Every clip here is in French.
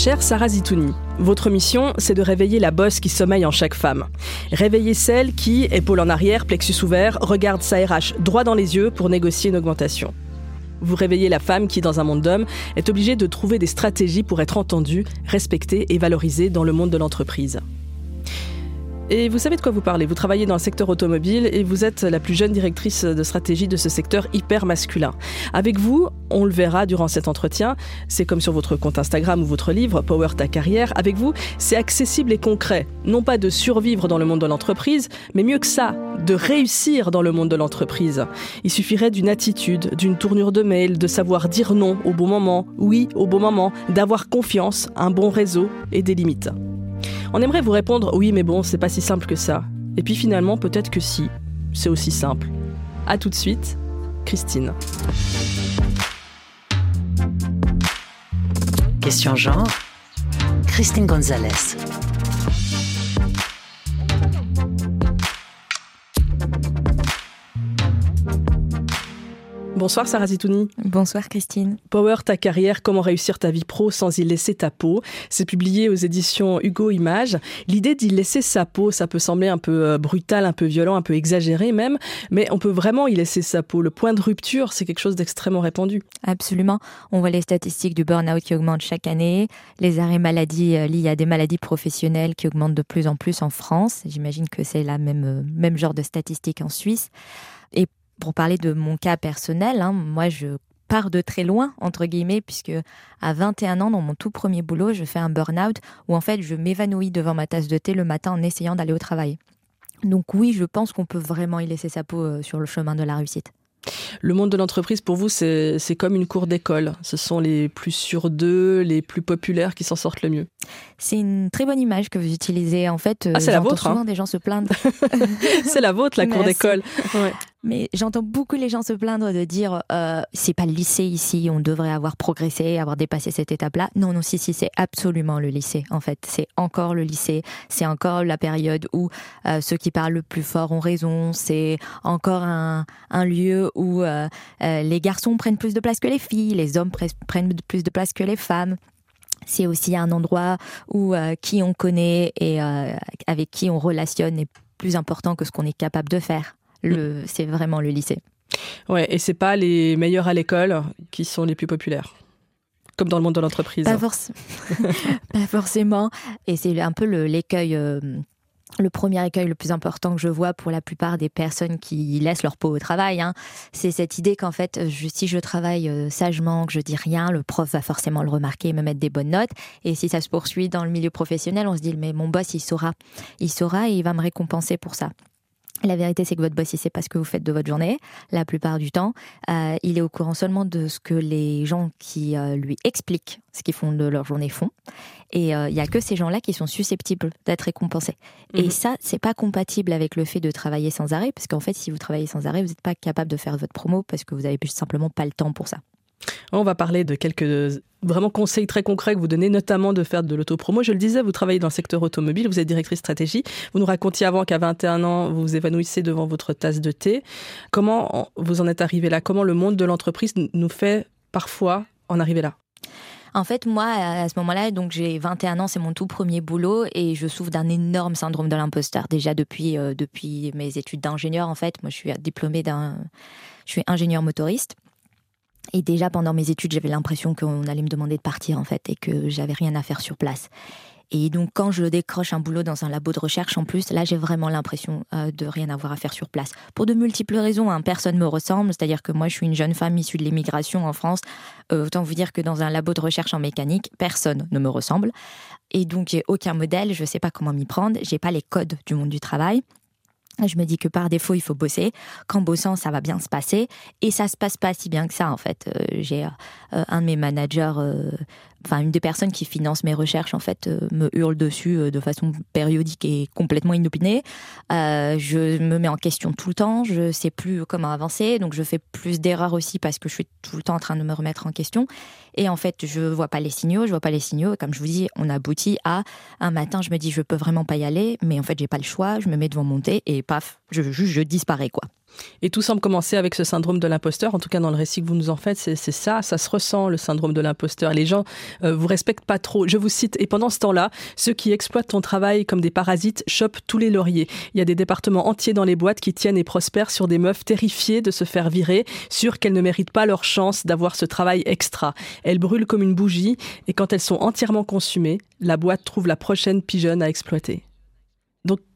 Chère Sarah Zitouni, votre mission, c'est de réveiller la bosse qui sommeille en chaque femme. Réveiller celle qui, épaule en arrière, plexus ouvert, regarde sa RH droit dans les yeux pour négocier une augmentation. Vous réveillez la femme qui, dans un monde d'hommes, est obligée de trouver des stratégies pour être entendue, respectée et valorisée dans le monde de l'entreprise. Et vous savez de quoi vous parlez. Vous travaillez dans le secteur automobile et vous êtes la plus jeune directrice de stratégie de ce secteur hyper masculin. Avec vous, on le verra durant cet entretien, c'est comme sur votre compte Instagram ou votre livre Power ta carrière. Avec vous, c'est accessible et concret. Non pas de survivre dans le monde de l'entreprise, mais mieux que ça, de réussir dans le monde de l'entreprise. Il suffirait d'une attitude, d'une tournure de mail, de savoir dire non au bon moment, oui au bon moment, d'avoir confiance, un bon réseau et des limites. On aimerait vous répondre oui, mais bon, c'est pas si simple que ça. Et puis finalement, peut-être que si, c'est aussi simple. A tout de suite, Christine. Question genre, Christine Gonzalez. Bonsoir Sarah Zitouni. Bonsoir Christine. Power ta carrière, comment réussir ta vie pro sans y laisser ta peau? C'est publié aux éditions Hugo Images. L'idée d'y laisser sa peau, ça peut sembler un peu euh, brutal, un peu violent, un peu exagéré même, mais on peut vraiment y laisser sa peau. Le point de rupture, c'est quelque chose d'extrêmement répandu. Absolument. On voit les statistiques du burn-out qui augmentent chaque année, les arrêts maladie euh, liés à des maladies professionnelles qui augmentent de plus en plus en France. J'imagine que c'est la même, euh, même genre de statistiques en Suisse. Pour parler de mon cas personnel, hein, moi je pars de très loin, entre guillemets, puisque à 21 ans, dans mon tout premier boulot, je fais un burn-out où en fait je m'évanouis devant ma tasse de thé le matin en essayant d'aller au travail. Donc oui, je pense qu'on peut vraiment y laisser sa peau euh, sur le chemin de la réussite. Le monde de l'entreprise, pour vous, c'est comme une cour d'école. Ce sont les plus sur d'eux, les plus populaires qui s'en sortent le mieux. C'est une très bonne image que vous utilisez. En fait, ah, c'est la vôtre. Hein. Souvent, hein. des gens se plaignent. c'est la vôtre, la cour d'école. Ouais. Mais j'entends beaucoup les gens se plaindre de dire euh, c'est pas le lycée ici, on devrait avoir progressé, avoir dépassé cette étape-là. Non, non, si, si, c'est absolument le lycée. En fait, c'est encore le lycée. C'est encore la période où euh, ceux qui parlent le plus fort ont raison. C'est encore un, un, lieu où euh, euh les garçons prennent plus de place que les filles, les hommes prennent plus de place que les femmes c'est aussi un endroit où euh, qui on connaît et euh, avec qui on relationne est plus important que ce qu'on est capable de faire. Le, c'est vraiment le lycée. Ouais, et c'est pas les meilleurs à l'école qui sont les plus populaires comme dans le monde de l'entreprise. Pas, pas forcément. Et c'est un peu l'écueil euh, le premier écueil le plus important que je vois pour la plupart des personnes qui laissent leur peau au travail, hein, c'est cette idée qu'en fait, si je travaille euh, sagement, que je dis rien, le prof va forcément le remarquer et me mettre des bonnes notes. Et si ça se poursuit dans le milieu professionnel, on se dit, mais mon boss, il saura. Il saura et il va me récompenser pour ça. La vérité, c'est que votre boss, il sait pas ce que vous faites de votre journée, la plupart du temps. Euh, il est au courant seulement de ce que les gens qui euh, lui expliquent ce qu'ils font de leur journée font. Et euh, il y a que ces gens-là qui sont susceptibles d'être récompensés. Et mhm. ça, c'est pas compatible avec le fait de travailler sans arrêt, parce qu'en fait, si vous travaillez sans arrêt, vous n'êtes pas capable de faire votre promo parce que vous avez simplement pas le temps pour ça. On va parler de quelques vraiment conseils très concrets que vous donnez, notamment de faire de l'autopromo. Je le disais, vous travaillez dans le secteur automobile, vous êtes directrice stratégie. Vous nous racontiez avant qu'à 21 ans, vous vous évanouissez devant votre tasse de thé. Comment vous en êtes arrivé là? Comment le monde de l'entreprise nous fait parfois en arriver là? En fait, moi, à ce moment-là, donc j'ai 21 ans, c'est mon tout premier boulot et je souffre d'un énorme syndrome de l'imposteur. Déjà depuis, euh, depuis mes études d'ingénieur, en fait, moi, je suis diplômée d'un, je suis ingénieur motoriste. Et déjà pendant mes études, j'avais l'impression qu'on allait me demander de partir en fait et que j'avais rien à faire sur place. Et donc quand je décroche un boulot dans un labo de recherche en plus, là j'ai vraiment l'impression euh, de rien avoir à faire sur place. Pour de multiples raisons, hein. personne me ressemble, c'est-à-dire que moi je suis une jeune femme issue de l'immigration en France. Euh, autant vous dire que dans un labo de recherche en mécanique, personne ne me ressemble. Et donc j'ai aucun modèle, je ne sais pas comment m'y prendre, j'ai pas les codes du monde du travail. Je me dis que par défaut, il faut bosser. Qu'en bossant, ça va bien se passer. Et ça se passe pas si bien que ça, en fait. Euh, j'ai euh, un de mes managers enfin une des personnes qui finance mes recherches en fait euh, me hurle dessus euh, de façon périodique et complètement inopinée. Euh, je me mets en question tout le temps, je sais plus comment avancer, donc je fais plus d'erreurs aussi parce que je suis tout le temps en train de me remettre en question. Et en fait, je vois pas les signaux, je vois pas les signaux. comme je vous dis, on aboutit à un matin, je me dis je peux vraiment pas y aller, mais en fait j'ai pas le choix, je me mets devant mon thé et paf, je, je, je disparais quoi. Et tout semble commencer avec ce syndrome de l'imposteur. En tout cas, dans le récit que vous nous en faites, c'est ça, ça se ressent, le syndrome de l'imposteur. Les gens euh, vous respectent pas trop. Je vous cite, et pendant ce temps-là, ceux qui exploitent ton travail comme des parasites chopent tous les lauriers. Il y a des départements entiers dans les boîtes qui tiennent et prospèrent sur des meufs terrifiées de se faire virer, sûres qu'elles ne méritent pas leur chance d'avoir ce travail extra. Elles brûlent comme une bougie, et quand elles sont entièrement consumées, la boîte trouve la prochaine pigeonne à exploiter.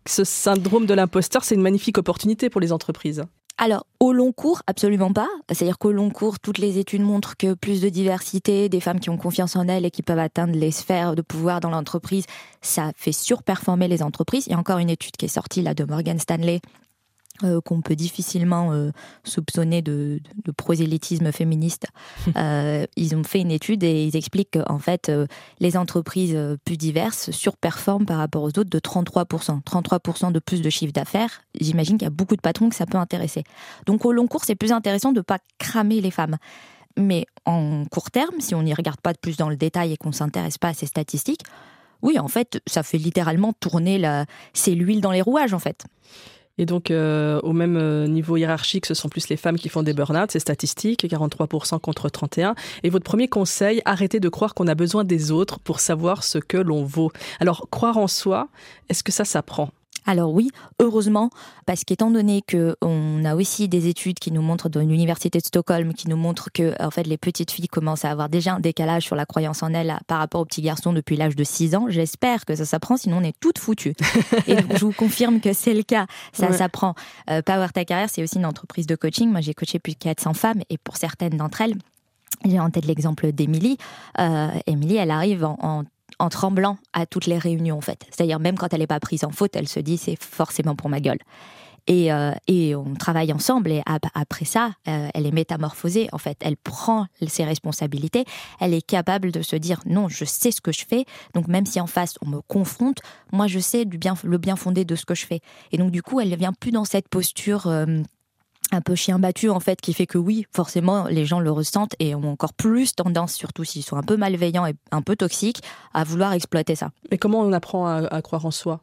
Ce syndrome de l'imposteur, c'est une magnifique opportunité pour les entreprises. Alors, au long cours, absolument pas. C'est-à-dire qu'au long cours, toutes les études montrent que plus de diversité, des femmes qui ont confiance en elles et qui peuvent atteindre les sphères de pouvoir dans l'entreprise, ça fait surperformer les entreprises. Il y a encore une étude qui est sortie là de Morgan Stanley euh, qu'on peut difficilement euh, soupçonner de, prosélytisme féministe. Euh, ils ont fait une étude et ils expliquent qu'en fait, les entreprises plus diverses surperforment par rapport aux autres de 33%. 33% de plus de chiffre d'affaires. J'imagine qu'il y a beaucoup de patrons que ça peut intéresser. Donc au long cours, c'est plus intéressant de ne pas cramer les femmes. Mais en court terme, si on n'y regarde pas de plus dans le détail et qu'on s'intéresse pas à ces statistiques, oui, en fait, ça fait littéralement tourner la... c'est l'huile dans les rouages, en fait. Et donc, euh, au même euh, niveau hiérarchique, ce sont plus les femmes qui font des burn-out, c'est statistique, 43% contre 31%. Et votre premier conseil, arrêtez de croire qu'on a besoin des autres pour savoir ce que l'on vaut. Alors, croire en soi, est-ce que ça s'apprend? Alors oui, heureusement, parce qu'étant donné qu'on a aussi des études qui nous montrent dans l'université de Stockholm, qui nous montrent que en fait les petites filles commencent à avoir déjà un décalage sur la croyance en elles par rapport aux petits garçons depuis l'âge de 6 ans. J'espère que ça s'apprend, sinon on est toutes foutues. et je vous confirme que c'est le cas, ça s'apprend. Euh, Power Ta Carrière, c'est aussi une entreprise de coaching. Moi, j'ai coaché plus de 400 femmes et pour certaines d'entre elles, j'ai en tête l'exemple d'Emilie. Euh, Émilie, elle arrive en, en en tremblant à toutes les réunions en fait. C'est-à-dire même quand elle n'est pas prise en faute, elle se dit c'est forcément pour ma gueule. Et, euh, et, on travaille ensemble et après ça, euh, elle est métamorphosée en fait. Elle prend ses responsabilités, elle est capable de se dire non, je sais ce que je fais. Donc même si en face on me confronte, moi je sais du bien, le bien fondé de ce que je fais. Et donc du coup, elle ne vient plus dans cette posture euh, un peu chien battu en fait qui fait que oui forcément les gens le ressentent et ont encore plus tendance surtout s'ils sont un peu malveillants et un peu toxiques à vouloir exploiter ça. Mais comment on apprend à, croire en soi?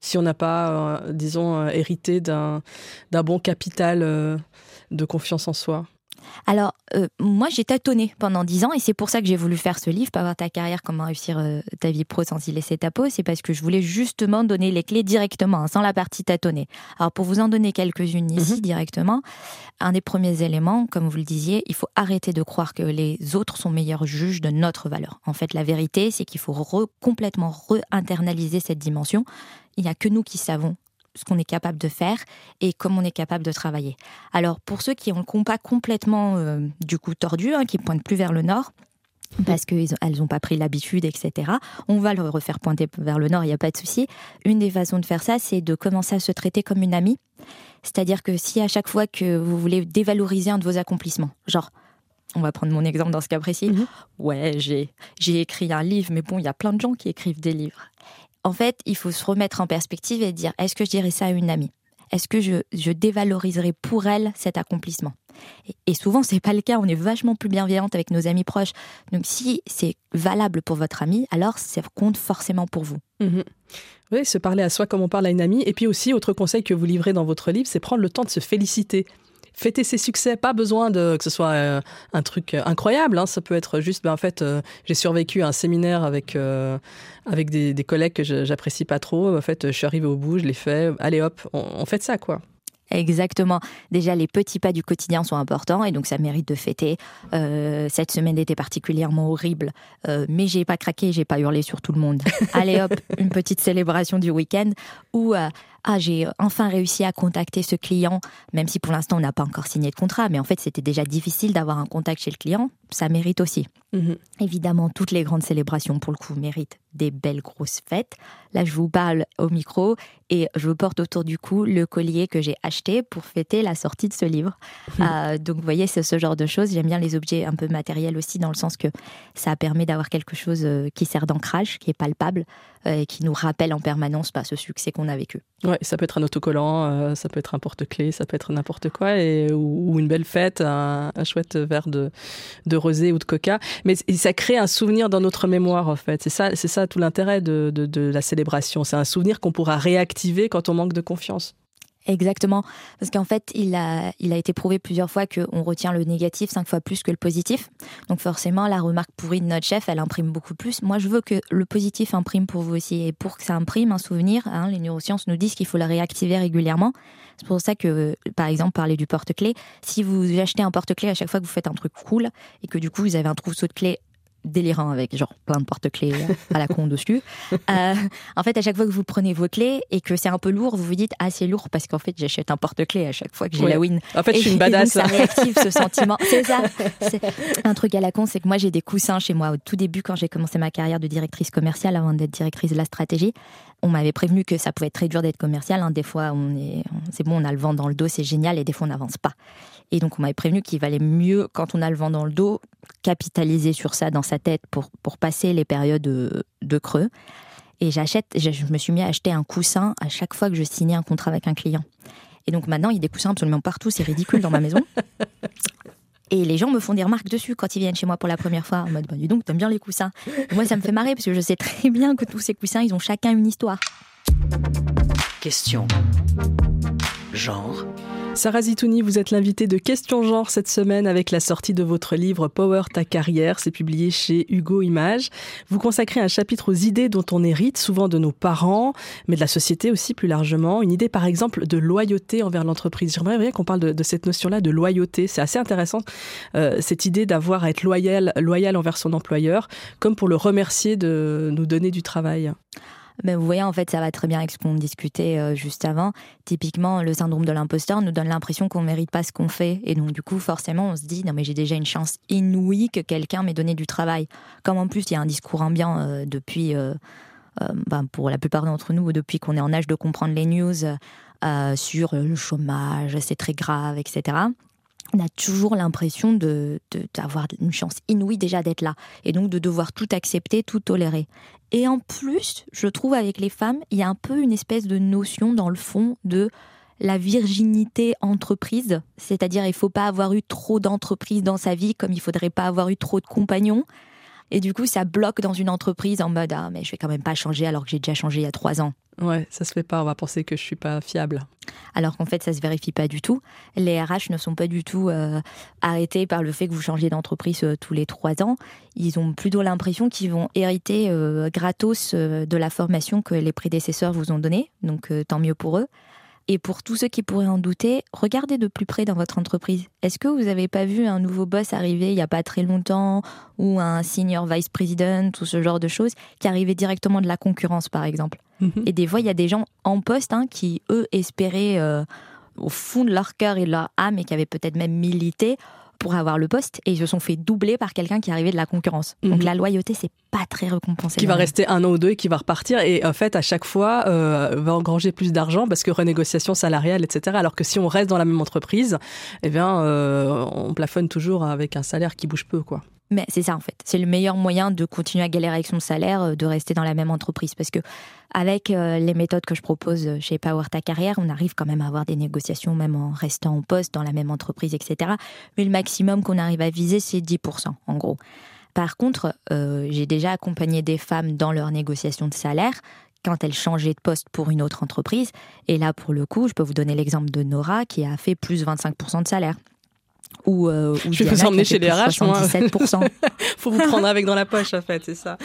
Si on n'a pas euh, disons euh, hérité d'un bon capital euh, de confiance en soi? Alors, euh, moi, j'ai tâtonné pendant dix ans et c'est pour ça que j'ai voulu faire ce livre, pas avoir ta carrière, comment réussir euh, ta vie pro sans y laisser ta peau. C'est parce que je voulais justement donner les clés directement, hein, sans la partie tâtonner. Alors, pour vous en donner quelques-unes ici mhm. directement, un des premiers éléments, comme vous le disiez, il faut arrêter de croire que les autres sont meilleurs juges de notre valeur. En fait, la vérité, c'est qu'il faut complètement re-internaliser cette dimension. Il n'y a que nous qui savons ce qu'on est capable de faire et comment on est capable de travailler. Alors pour ceux qui ont le compas complètement euh, du coup tordu, hein, qui pointent plus vers le nord, parce qu'elles n'ont pas pris l'habitude, etc. On va le refaire pointer vers le nord, il n'y a pas de souci. Une des façons de faire ça, c'est de commencer à se traiter comme une amie. C'est-à-dire que si à chaque fois que vous voulez dévaloriser un de vos accomplissements, genre, on va prendre mon exemple dans ce cas précis, mhm. ouais, j'ai écrit un livre, mais bon, il y a plein de gens qui écrivent des livres en fait, il faut se remettre en perspective et dire est-ce que je dirais ça à une amie? Est-ce que je, dévaloriserai pour elle cet accomplissement? Et, souvent, c'est pas le cas. On est vachement plus bienveillante avec nos amis proches. Donc, si c'est valable pour votre ami, alors ça compte forcément pour vous. Mhm. Oui, se parler à soi comme on parle à une amie. Et puis aussi, autre conseil que vous livrez dans votre livre, c'est prendre le temps de se féliciter fêter ses succès. Pas besoin de que ce soit euh, un truc euh, incroyable. Hein. Ça peut être juste, ben, en fait, euh, j'ai survécu à un séminaire avec avec des, collègues que j'apprécie pas trop. En fait, je suis arrivée au bout, je l'ai fait. Allez hop, on, on fait ça, quoi. Exactement. Déjà, les petits pas du quotidien sont importants et donc ça mérite de fêter. cette semaine était particulièrement horrible, mais j'ai pas craqué, j'ai pas hurlé sur tout le monde. Allez hop, une petite célébration du week-end où ah j'ai enfin réussi à contacter ce client, même si pour l'instant on n'a pas encore signé de contrat, mais en fait c'était déjà difficile d'avoir un contact chez le client, ça mérite aussi. Mhm. Évidemment, toutes les grandes célébrations pour le coup méritent des belles grosses fêtes. Là, je vous parle au micro et je porte autour du cou le collier que j'ai acheté pour fêter la sortie de ce livre. Euh, donc, vous voyez, c'est ce genre de choses. J'aime bien les objets un peu matériels aussi, dans le sens que ça permet d'avoir quelque chose euh, qui sert d'ancrage, qui est palpable euh, et qui nous rappelle en permanence pas bah, ce succès qu'on a vécu. Ouais, ça peut être un autocollant, ça peut être un porte-clés, ça peut être n'importe quoi, et, ou, une belle fête, un, chouette verre de, de rosé ou de coca. Mais ça crée un souvenir dans notre mémoire, en fait. C'est ça, c'est ça tout l'intérêt de, de, la célébration. C'est un souvenir qu'on pourra réactiver quand on manque de confiance. Exactement, parce qu'en fait, il a, il a été prouvé plusieurs fois qu'on retient le négatif cinq fois plus que le positif. Donc forcément, la remarque pourrie de notre chef, elle imprime beaucoup plus. Moi, je veux que le positif imprime pour vous aussi. Et pour que ça imprime un souvenir, hein, les neurosciences nous disent qu'il faut le réactiver régulièrement. C'est pour ça que, par exemple, parler du porte-clés, si vous achetez un porte-clés à chaque fois que vous faites un truc cool et que du coup vous avez un trousseau de clés délirant avec genre plein de porte-clés à la con dessus. Euh, en fait, à chaque fois que vous prenez vos clés et que c'est un peu lourd, vous vous dites ah c'est lourd parce qu'en fait j'achète un porte-clés à chaque fois que j'ai la win. En fait, je suis une badass. ça réactive ce sentiment. C'est ça. Un truc à la con, c'est que moi j'ai des coussins chez moi. Au tout début, quand j'ai commencé ma carrière de directrice commerciale, avant d'être directrice de la stratégie, on m'avait prévenu que ça pouvait être très dur d'être commercial. Hein. Des fois, on est, c'est bon, on a le vent dans le dos, c'est génial, et des fois on n'avance pas. Et donc, on m'avait prévenu qu'il valait mieux, quand on a le vent dans le dos, capitaliser sur ça dans sa tête pour, passer les périodes de, creux. Et j'achète, je me suis mis à acheter un coussin à chaque fois que je signais un contrat avec un client. Et donc maintenant, il y a des coussins absolument partout, c'est ridicule dans ma maison. Et les gens me font des remarques dessus quand ils viennent chez moi pour la première fois, en mode bah, dis donc, t'aimes bien les coussins. moi, ça me fait marrer parce que je sais très bien que tous ces coussins, ils ont chacun une histoire. Question. Genre. Sarah Zitouni, vous êtes l'invitée de Question Genre cette semaine avec la sortie de votre livre Power ta carrière. C'est publié chez Hugo Images. Vous consacrez un chapitre aux idées dont on hérite, souvent de nos parents, mais de la société aussi plus largement. Une idée par exemple de loyauté envers l'entreprise. J'aimerais bien qu'on parle de, cette notion-là de loyauté. C'est assez intéressant, euh, cette idée d'avoir à être loyal, loyal envers son employeur, comme pour le remercier de nous donner du travail. Mais vous voyez, en fait, ça va très bien avec ce qu'on discutait euh, juste avant. Typiquement, le syndrome de l'imposteur nous donne l'impression qu'on ne mérite pas ce qu'on fait. Et donc, du coup, forcément, on se dit, non, mais j'ai déjà une chance inouïe que quelqu'un m'ait donné du travail. Comme en plus, il y a un discours ambiant euh, depuis, euh, ben, pour la plupart d'entre nous, depuis qu'on est en âge de comprendre les news sur le chômage, c'est très grave, etc on a toujours l'impression de, d'avoir une chance inouïe déjà d'être là et donc de devoir tout accepter, tout tolérer. Et en plus, je trouve avec les femmes, il y a un peu une espèce de notion dans le fond de la virginité entreprise, c'est-à-dire il faut pas avoir eu trop d'entreprises dans sa vie comme il faudrait pas avoir eu trop de compagnons. Et du coup, ça bloque dans une entreprise en mode ah mais je vais quand même pas changer alors que j'ai déjà changé il y a trois ans. Ouais, ça se fait pas. On va penser que je suis pas fiable. Alors qu'en fait, ça se vérifie pas du tout. Les RH ne sont pas du tout euh, arrêtés par le fait que vous changez d'entreprise euh, tous les trois ans. Ils ont plutôt l'impression qu'ils vont hériter euh, gratos de la formation que les prédécesseurs vous ont donnée. Donc tant mieux pour eux. Et pour tous ceux qui pourraient en douter, regardez de plus près dans votre entreprise. Est-ce que vous n'avez pas vu un nouveau boss arriver il n'y a pas très longtemps ou un senior vice president ou ce genre de choses qui arrivait directement de la concurrence, par exemple? Mhm. Et des fois, il y a des gens en poste hein, qui, eux, espéraient euh, au fond de leur cœur et de leur âme et qui avaient peut-être même milité pour avoir le poste et ils se sont fait doubler par quelqu'un qui arrivait de la concurrence. Donc mhm. la loyauté, c'est pas très récompensé. Qui va rester un an ou deux et qui va repartir et en fait à chaque fois euh, va engranger plus d'argent parce que renégociation salariale, etc. Alors que si on reste dans la même entreprise, eh bien euh, on plafonne toujours avec un salaire qui bouge peu, quoi. Mais c'est ça en fait. C'est le meilleur moyen de continuer à galérer avec son salaire, euh, de rester dans la même entreprise. Parce que avec euh, les méthodes que je propose chez Power Ta Carrière, on arrive quand même à avoir des négociations même en restant en poste dans la même entreprise, etc. Mais le maximum qu'on arrive à viser, c'est 10% en gros. Par contre, euh, j'ai déjà accompagné des femmes dans leur négociation de salaire quand elles changeaient de poste pour une autre entreprise. Et là, pour le coup, je peux vous donner l'exemple de Nora qui a fait plus 25% de salaire. Ou, euh, je vais vous emmener chez les RH, moi. Faut vous prendre avec dans la poche, en fait, c'est ça.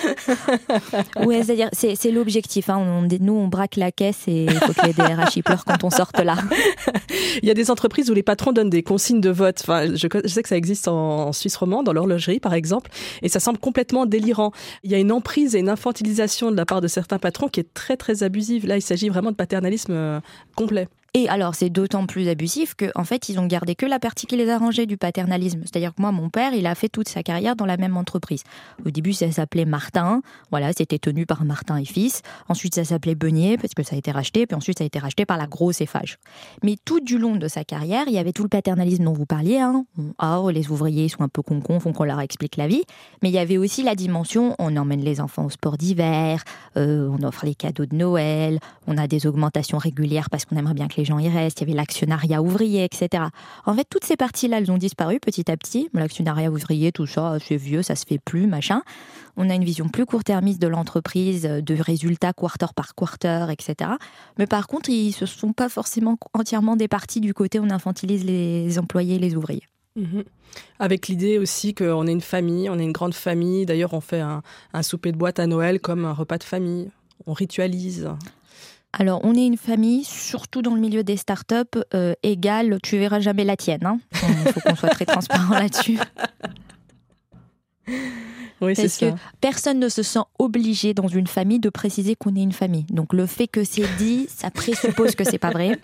ouais, c'est-à-dire, c'est l'objectif. Hein. nous, on braque la caisse et il faut que les DRH ils pleurent quand on sorte là. il y a des entreprises où les patrons donnent des consignes de vote. Enfin, je, sais que ça existe en, Suisse romande, dans l'horlogerie, par exemple, et ça semble complètement délirant. Il y a une emprise et une infantilisation de la part de certains patrons qui est très, très abusive. Là, il s'agit vraiment de paternalisme euh, complet. Et alors, c'est d'autant plus abusif qu'en en fait, ils ont gardé que la partie qui les arrangeait du paternalisme. C'est-à-dire que moi, mon père, il a fait toute sa carrière dans la même entreprise. Au début, ça s'appelait Martin. Voilà, c'était tenu par Martin et fils. Ensuite, ça s'appelait Beunier parce que ça a été racheté. Puis ensuite, ça a été racheté par la grosse Eiffage. Mais tout du long de sa carrière, il y avait tout le paternalisme dont vous parliez. Hein. Oh, les ouvriers sont un peu concons, font qu'on leur explique la vie. Mais il y avait aussi la dimension, on emmène les enfants au sport d'hiver, euh, on offre les cadeaux de Noël, on a des augmentations régulières parce qu'on aimerait bien que les les gens y restent, il y avait l'actionnariat ouvrier, etc. En fait, toutes ces parties-là, elles ont disparu petit à petit. L'actionnariat ouvrier, tout ça, c'est vieux, ça se fait plus, machin. On a une vision plus court-termiste de l'entreprise, de résultats quarter par quarter, etc. Mais par contre, ils se sont pas forcément entièrement départis du côté on infantilise les employés et les ouvriers. Mhm. Avec l'idée aussi qu'on est une famille, on est une grande famille. D'ailleurs, on fait un, souper de boîte à Noël comme un repas de famille. On ritualise. Alors, on est une famille, surtout dans le milieu des startups, euh, égale, tu verras jamais la tienne. Hein. Il faut qu'on soit très transparent là-dessus. Oui, Parce que personne ne se sent obligé dans une famille de préciser qu'on est une famille. Donc le fait que c'est dit, ça présuppose que c'est pas vrai.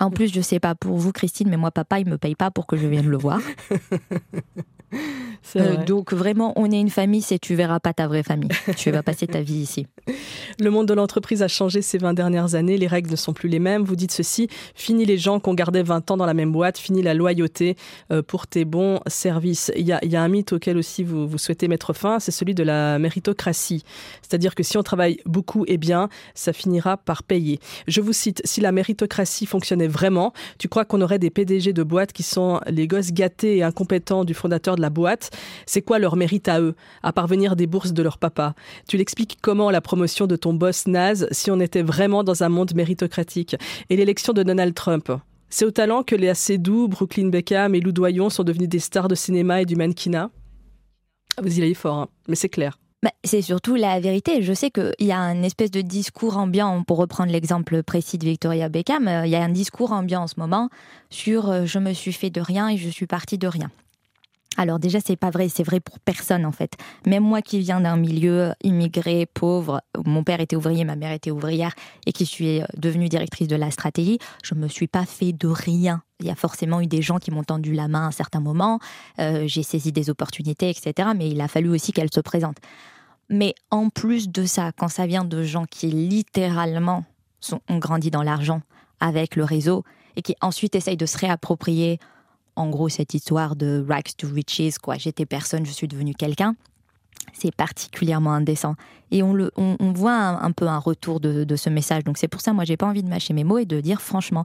En plus, je sais pas pour vous, Christine, mais moi, papa, il me paye pas pour que je vienne le voir. Euh, donc vraiment, on est une famille, c'est tu verras pas ta vraie famille. tu vas passer ta vie ici. Le monde de l'entreprise a changé ces 20 dernières années, les règles ne sont plus les mêmes. Vous dites ceci, fini les gens qu'on gardait 20 ans dans la même boîte, fini la loyauté euh, pour tes bons services. Il y a, un mythe auquel aussi vous, vous souhaitez mettre fin, c'est celui de la méritocratie. C'est-à-dire que si on travaille beaucoup et bien, ça finira par payer. Je vous cite, si la méritocratie fonctionnait vraiment, tu crois qu'on aurait des PDG de boîtes qui sont les gosses gâtés et incompétents du fondateur de la boîte? C'est quoi leur mérite à eux, à parvenir des bourses de leur papa? Tu l'expliques comment la promotion de ton boss naze si on était vraiment dans un monde méritocratique? Et l'élection de Donald Trump c'est au talent que Léa Seydoux, Brooklyn Beckham et Lou Doyon sont devenus des stars de cinéma et du mannequinat? Vous y allez fort, hein. mais c'est clair. Bah, c'est surtout la vérité. Je sais qu'il y a un espèce de discours ambiant, pour reprendre l'exemple précis de Victoria Beckham, euh, il y a un discours ambiant en ce moment sur euh, je me suis fait de rien et je suis partie de rien. Alors déjà, c'est pas vrai, c'est vrai pour personne en fait. Même moi qui viens d'un milieu immigré, pauvre, mon père était ouvrier, ma mère était ouvrière, et qui suis devenue directrice de la stratégie, je me suis pas fait de rien. Il y a forcément eu des gens qui m'ont tendu la main à un certain moment, euh, j'ai saisi des opportunités, etc. Mais il a fallu aussi qu'elles se présentent. Mais en plus de ça, quand ça vient de gens qui littéralement ont grandi dans l'argent avec le réseau et qui ensuite essayent de se réapproprier en gros cette histoire de rags to riches, quoi. J'étais personne, je suis devenu quelqu'un. C'est particulièrement indécent. Et on, le, on, voit un, peu un retour de, ce message. Donc c'est pour ça, moi, j'ai pas envie de mâcher mes mots et de dire franchement,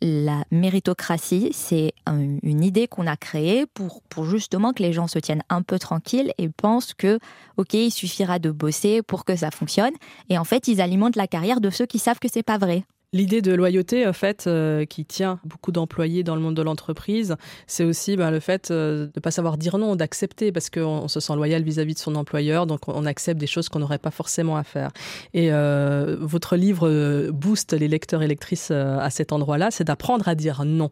la méritocratie, c'est une idée qu'on a créée pour, pour justement que les gens se tiennent un peu tranquilles et pensent que, OK, il suffira de bosser pour que ça fonctionne. Et en fait, ils alimentent la carrière de ceux qui savent que c'est pas vrai. L'idée de loyauté, en fait, euh, qui tient beaucoup d'employés dans le monde de l'entreprise, c'est aussi bah, le fait euh, de ne pas savoir dire non, d'accepter, parce qu'on se sent loyal vis-à-vis de son employeur, donc on accepte des choses qu'on n'aurait pas forcément à faire. Et euh, votre livre booste les lecteurs et lectrices à cet endroit-là, c'est d'apprendre à dire non.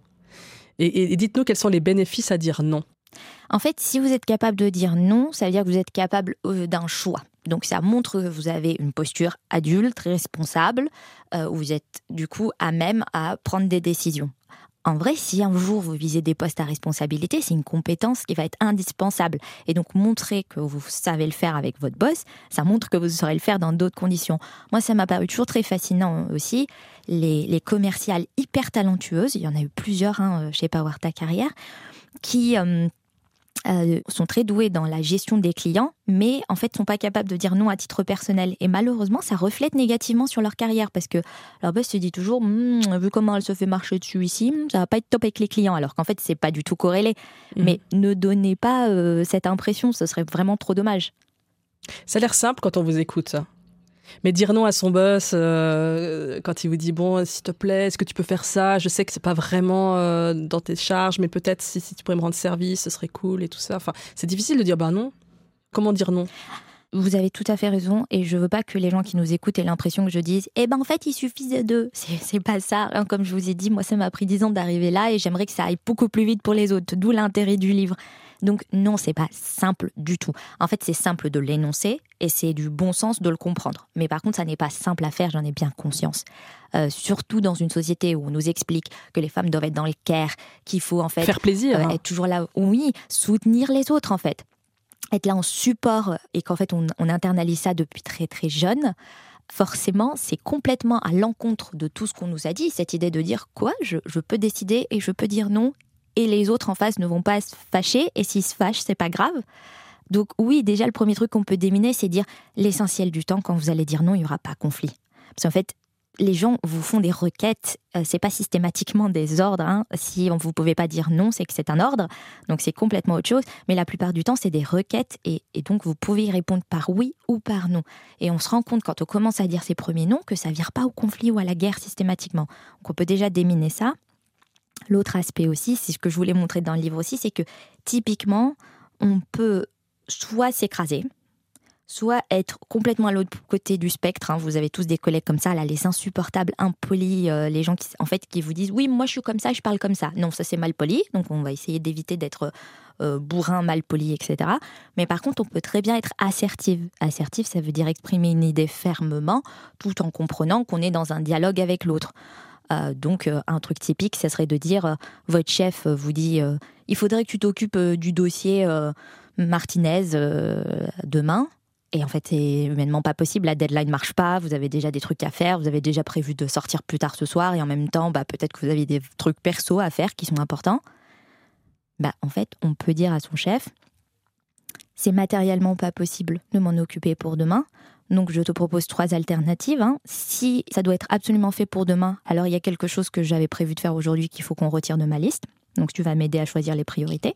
et dites-nous quels sont les bénéfices à dire non. En fait, si vous êtes capable de dire non, ça veut dire que vous êtes capable d'un choix. Donc ça montre que vous avez une posture adulte, responsable, euh, où vous êtes du coup à même à prendre des décisions. En vrai, si un jour vous visez des postes à responsabilité, c'est une compétence qui va être indispensable. Et donc montrer que vous savez le faire avec votre boss, ça montre que vous saurez le faire dans d'autres conditions. Moi, ça m'a paru toujours très fascinant aussi. Les, commerciales hyper talentueuses, il y en a eu plusieurs hein, chez Power Ta Carrière, qui... Euh, euh, sont très doués dans la gestion des clients, mais en fait sont pas capables de dire non à titre personnel. Et malheureusement, ça reflète négativement sur leur carrière parce que leur boss se dit toujours, hmm, vu comment elle se fait marcher dessus ici, hmm, ça va pas être top avec les clients. Alors qu'en fait, c'est pas du tout corrélé. Mhm. Mais ne donnez pas euh, cette impression, ce serait vraiment trop dommage. Ça a l'air simple quand on vous écoute. Mais dire non à son boss euh, quand il vous dit bon, s'il te plaît, est-ce que tu peux faire ça? Je sais que c'est pas vraiment euh, dans tes charges, mais peut-être si, tu pourrais me rendre service, ce serait cool et tout ça. Enfin, c'est difficile de dire bah non. Comment dire non? Vous avez tout à fait raison et je veux pas que les gens qui nous écoutent aient l'impression que je dise eh ben en fait il suffisait de c'est pas ça hein, comme je vous ai dit moi ça m'a pris dix ans d'arriver là et j'aimerais que ça aille beaucoup plus vite pour les autres. D'où l'intérêt du livre donc non, c'est pas simple du tout. En fait, c'est simple de l'énoncer et c'est du bon sens de le comprendre. Mais par contre, ça n'est pas simple à faire, j'en ai bien conscience. Euh, surtout dans une société où on nous explique que les femmes doivent être dans le care, qu'il faut en fait faire plaisir, euh, hein. être toujours là, oui, soutenir les autres en fait, être là en support et qu'en fait on, internalise ça depuis très très jeune forcément, c'est complètement à l'encontre de tout ce qu'on nous a dit, cette idée de dire quoi, je, je, peux décider et je peux dire non, et les autres en face ne vont pas se fâcher et s'ils se fâchent, c'est pas grave. Donc oui, déjà le premier truc qu'on peut déminer, c'est dire l'essentiel du temps quand vous allez dire non, il y aura pas conflit. Parce qu'en fait, les gens vous font des requêtes, euh, c'est pas systématiquement des ordres. Hein. Si on vous pouvez pas dire non, c'est que c'est un ordre, donc c'est complètement autre chose. Mais la plupart du temps, c'est des requêtes et, donc vous pouvez y répondre par oui ou par non. Et on se rend compte quand on commence à dire ces premiers noms que ça vire pas au conflit ou à la guerre systématiquement. Donc on peut déjà déminer ça. L'autre aspect aussi, c'est ce que je voulais montrer dans le livre aussi, c'est que typiquement, on peut soit s'écraser, soit être complètement à l'autre côté du spectre. Hein. Vous avez tous des collègues comme ça, là, les insupportables, impolis, euh, les gens qui, en fait, qui vous disent oui, moi je suis comme ça, je parle comme ça. Non, ça c'est mal poli, donc on va essayer d'éviter d'être euh, bourrin, mal poli, etc. Mais par contre, on peut très bien être assertive. Assertive, ça veut dire exprimer une idée fermement, tout en comprenant qu'on est dans un dialogue avec l'autre. Euh, donc, un truc typique, ça serait de dire votre chef vous dit il faudrait que tu t'occupes du dossier Martinez demain. Et en fait, c'est humainement pas possible. La deadline marche pas. Vous avez déjà des trucs à faire. Vous avez déjà prévu de sortir plus tard ce soir. Et en même temps, bah, peut-être que vous avez des trucs perso à faire qui sont importants. Bah, en fait, on peut dire à son chef c'est matériellement pas possible de m'en occuper pour demain. Donc, je te propose trois alternatives. Hein. Si ça doit être absolument fait pour demain, alors il y a quelque chose que j'avais prévu de faire aujourd'hui qu'il faut qu'on retire de ma liste. Donc, tu vas m'aider à choisir les priorités.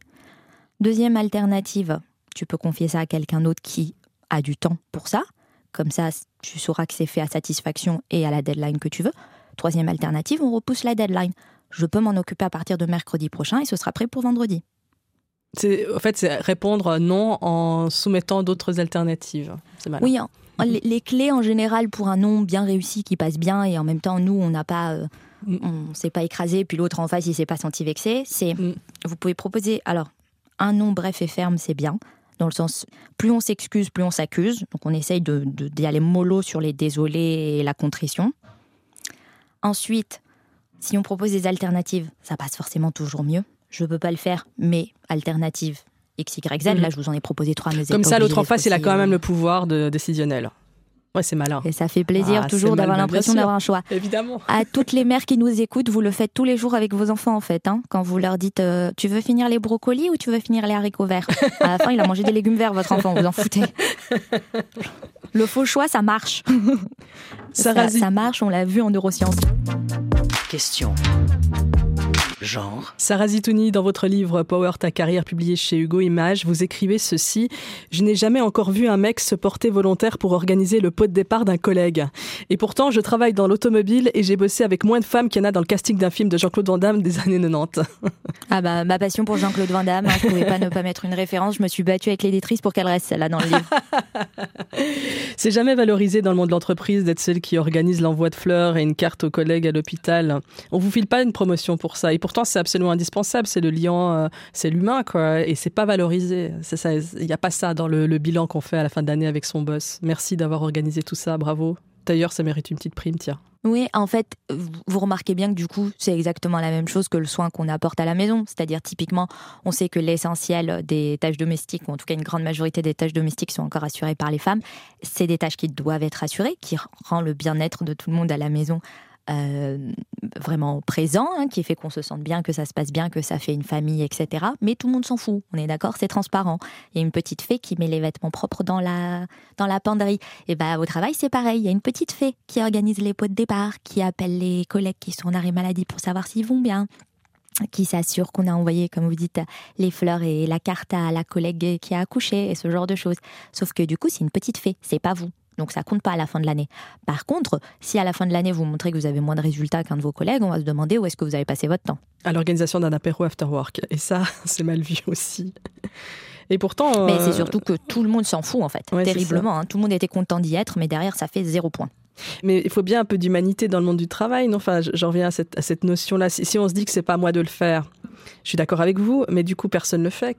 Deuxième alternative, tu peux confier ça à quelqu'un d'autre qui a du temps pour ça. Comme ça, tu sauras que c'est fait à satisfaction et à la deadline que tu veux. Troisième alternative, on repousse la deadline. Je peux m'en occuper à partir de mercredi prochain et ce sera prêt pour vendredi. En fait, c'est répondre non en soumettant d'autres alternatives. Oui, les, clés en général pour un non bien réussi qui passe bien et en même temps, nous, on n'a pas. Euh, mm. On s'est pas écrasé, puis l'autre en face, il s'est pas senti vexé. C'est, mm. vous pouvez proposer, alors, un non bref et ferme, c'est bien dans le sens plus on s'excuse, plus on s'accuse. Donc on essaye de, d'y aller mollo sur les désolés et la contrition. Ensuite, si on propose des alternatives, ça passe forcément toujours mieux. Je ne peux pas le faire, mais alternative X, Y, Z. Mhm. Là, je vous en ai proposé trois. Comme ça, l'autre en face, il a quand même le pouvoir de décisionnel. Ouais, c'est malin. Et ça fait plaisir ah, toujours d'avoir l'impression d'avoir un choix. Évidemment. À toutes les mères qui nous écoutent, vous le faites tous les jours avec vos enfants en fait. Hein, quand vous leur dites euh, Tu veux finir les brocolis ou tu veux finir les haricots verts? À la fin, il a mangé des légumes verts, votre enfant, vous en foutez. Le faux choix, ça marche. Ça, ça marche, on l'a vu en neurosciences. Question genre. Sarah Zitouni, dans votre livre Power ta carrière publié chez Hugo Images, vous écrivez ceci Je n'ai jamais encore vu un mec se porter volontaire pour organiser le pot de départ d'un collègue. Et pourtant, je travaille dans l'automobile et j'ai bossé avec moins de femmes qu'il y en a dans le casting d'un film de Jean-Claude Van Damme des années 90. ah bah ma passion pour Jean-Claude Van Damme, hein, je ne pouvais pas ne pas mettre une référence. Je me suis battue avec l'éditrice pour qu'elle reste celle-là dans le livre. C'est jamais valorisé dans le monde de l'entreprise d'être celle qui organise l'envoi de fleurs et une carte aux collègues à l'hôpital. On vous file pas une promotion pour ça. Et pourtant, c'est absolument indispensable. C'est le lien, euh, c'est l'humain, quoi. Et c'est pas valorisé. C'est ça. Il n'y a pas ça dans le, bilan qu'on fait à la fin d'année avec son boss. Merci d'avoir organisé tout ça. Bravo. D'ailleurs, ça mérite une petite prime, tiens. Oui, en fait, vous remarquez bien que du coup, c'est exactement la même chose que le soin qu'on apporte à la maison. C'est-à-dire, typiquement, on sait que l'essentiel des tâches domestiques, ou en tout cas une grande majorité des tâches domestiques, sont encore assurées par les femmes. C'est des tâches qui doivent être assurées, qui rend le bien-être de tout le monde à la maison euh, vraiment présent, hein, qui fait qu'on se sente bien, que ça se passe bien, que ça fait une famille, etc. Mais tout le monde s'en fout, on est d'accord, c'est transparent. Il y a une petite fée qui met les vêtements propres dans la, dans la penderie. Et bah, au travail, c'est pareil, il y a une petite fée qui organise les pots de départ, qui appelle les collègues qui sont en arrêt maladie pour savoir s'ils vont bien qui s'assure qu'on a envoyé, comme vous dites, les fleurs et la carte à la collègue qui a accouché et ce genre de choses. Sauf que du coup, c'est une petite fée, c'est pas vous. Donc ça compte pas à la fin de l'année. Par contre, si à la fin de l'année vous montrez que vous avez moins de résultats qu'un de vos collègues, on va se demander où est-ce que vous avez passé votre temps. À l'organisation d'un apéro after work. Et ça, c'est mal vu aussi. Et pourtant. Mais c'est euh, surtout que tout le monde s'en fout en fait, terriblement. Hein. Tout le monde était content d'y être, mais derrière ça fait zéro point. Mais il faut bien un peu d'humanité dans le monde du travail, non? Enfin, j'en reviens à cette, notion-là. Si, on se dit que c'est pas à moi de le faire, je suis d'accord avec vous, mais du coup, personne ne le fait.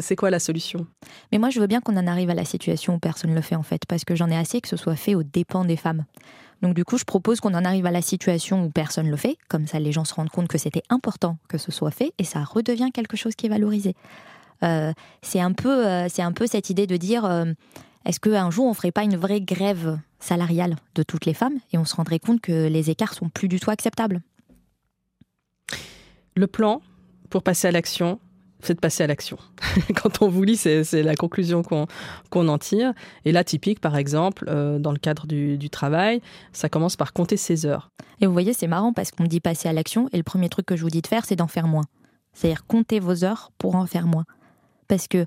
C'est quoi la solution? Mais moi, je veux bien qu'on en arrive à la situation où personne ne le fait, en fait, parce que j'en ai assez que ce soit fait aux dépens des femmes. Donc du coup, je propose qu'on en arrive à la situation où personne ne le fait, comme ça les gens se rendent compte que c'était important que ce soit fait, et ça redevient quelque chose qui est valorisé. Euh, c'est un peu, euh, un peu cette idée de dire, euh, est-ce qu'un jour on ferait pas une vraie grève? Salariale de toutes les femmes et on se rendrait compte que les écarts sont plus du tout acceptables Le plan pour passer à l'action, c'est de passer à l'action. Quand on vous lit, c'est la conclusion qu'on en tire. Et là, typique, par exemple, euh, dans le cadre du, du, travail, ça commence par compter ses heures. Et vous voyez, c'est marrant parce qu'on me dit passer à l'action, et le premier truc que je vous dis de faire, c'est d'en faire moins. C'est-à-dire compter vos heures pour en faire moins. Parce que,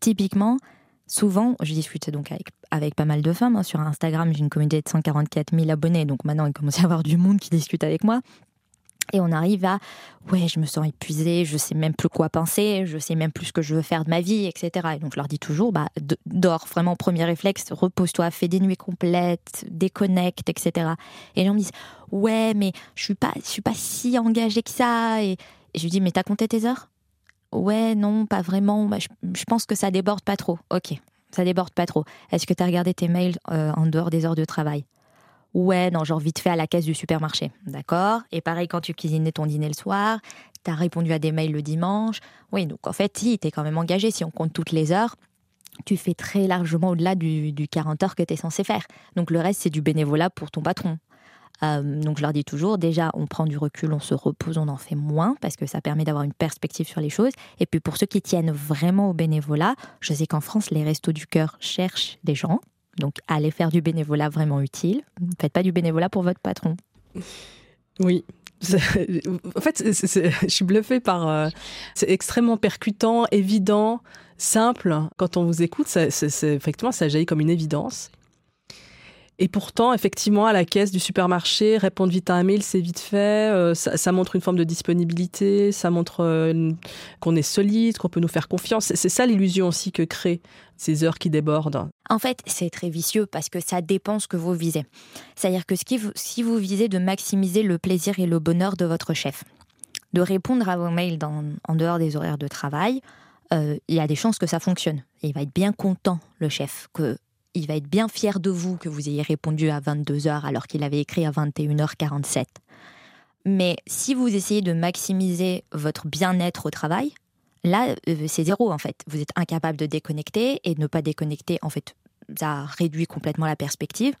typiquement, souvent, je discute donc avec, avec pas mal de femmes. Hein. Sur Instagram, j'ai une communauté de 144 000 abonnés, donc maintenant, il commence à y avoir du monde qui discute avec moi. Et on arrive à, ouais, je me sens épuisée, je sais même plus quoi penser, je sais même plus ce que je veux faire de ma vie, etc. Et donc je leur dis toujours, bah, dors, vraiment, premier réflexe, repose-toi, fais des nuits complètes, déconnecte, etc. Et les gens me disent, ouais, mais je suis pas, je suis pas si engagée que ça. Et, je lui dis, mais t'as compté tes heures? Ouais, non, pas vraiment. Bah, je, pense que ça déborde pas trop. Ok, ça déborde pas trop. Est-ce que tu as regardé tes mails euh, en dehors des heures de travail? Ouais, non, genre vite fait à la caisse du supermarché. D'accord Et pareil, quand tu cuisinais ton dîner le soir, tu as répondu à des mails le dimanche. Oui, donc en fait, si, tu es quand même engagé. Si on compte toutes les heures, tu fais très largement au-delà du, 40 heures que tu es censé faire. Donc le reste, c'est du bénévolat pour ton patron. Euh, donc je leur dis toujours, déjà, on prend du recul, on se repose, on en fait moins, parce que ça permet d'avoir une perspective sur les choses. Et puis pour ceux qui tiennent vraiment au bénévolat, je sais qu'en France, les restos du cœur cherchent des gens. Donc, allez faire du bénévolat vraiment utile. Ne faites pas du bénévolat pour votre patron. Oui. En fait, je suis bluffée par. Euh, c'est extrêmement percutant, évident, simple. Quand on vous écoute, effectivement, ça jaillit comme une évidence. Et pourtant, effectivement, à la caisse du supermarché, répondre vite à un mail, c'est vite fait. Euh, ça, montre une forme de disponibilité, ça montre euh, qu'on est solide, qu'on peut nous faire confiance. C'est ça l'illusion aussi que créent ces heures qui débordent. En fait, c'est très vicieux parce que ça dépend ce que vous visez. C'est-à-dire que si vous visez de maximiser le plaisir et le bonheur de votre chef, de répondre à vos mails en dehors des horaires de travail, euh, il y a des chances que ça fonctionne. il va être bien content, le chef, que il va être bien fier de vous que vous ayez répondu à 22h alors qu'il avait écrit à 21h47. Mais si vous essayez de maximiser votre bien-être au travail, là, euh, c'est zéro en fait. Vous êtes incapable de déconnecter et ne pas déconnecter, en fait, ça réduit complètement la perspective.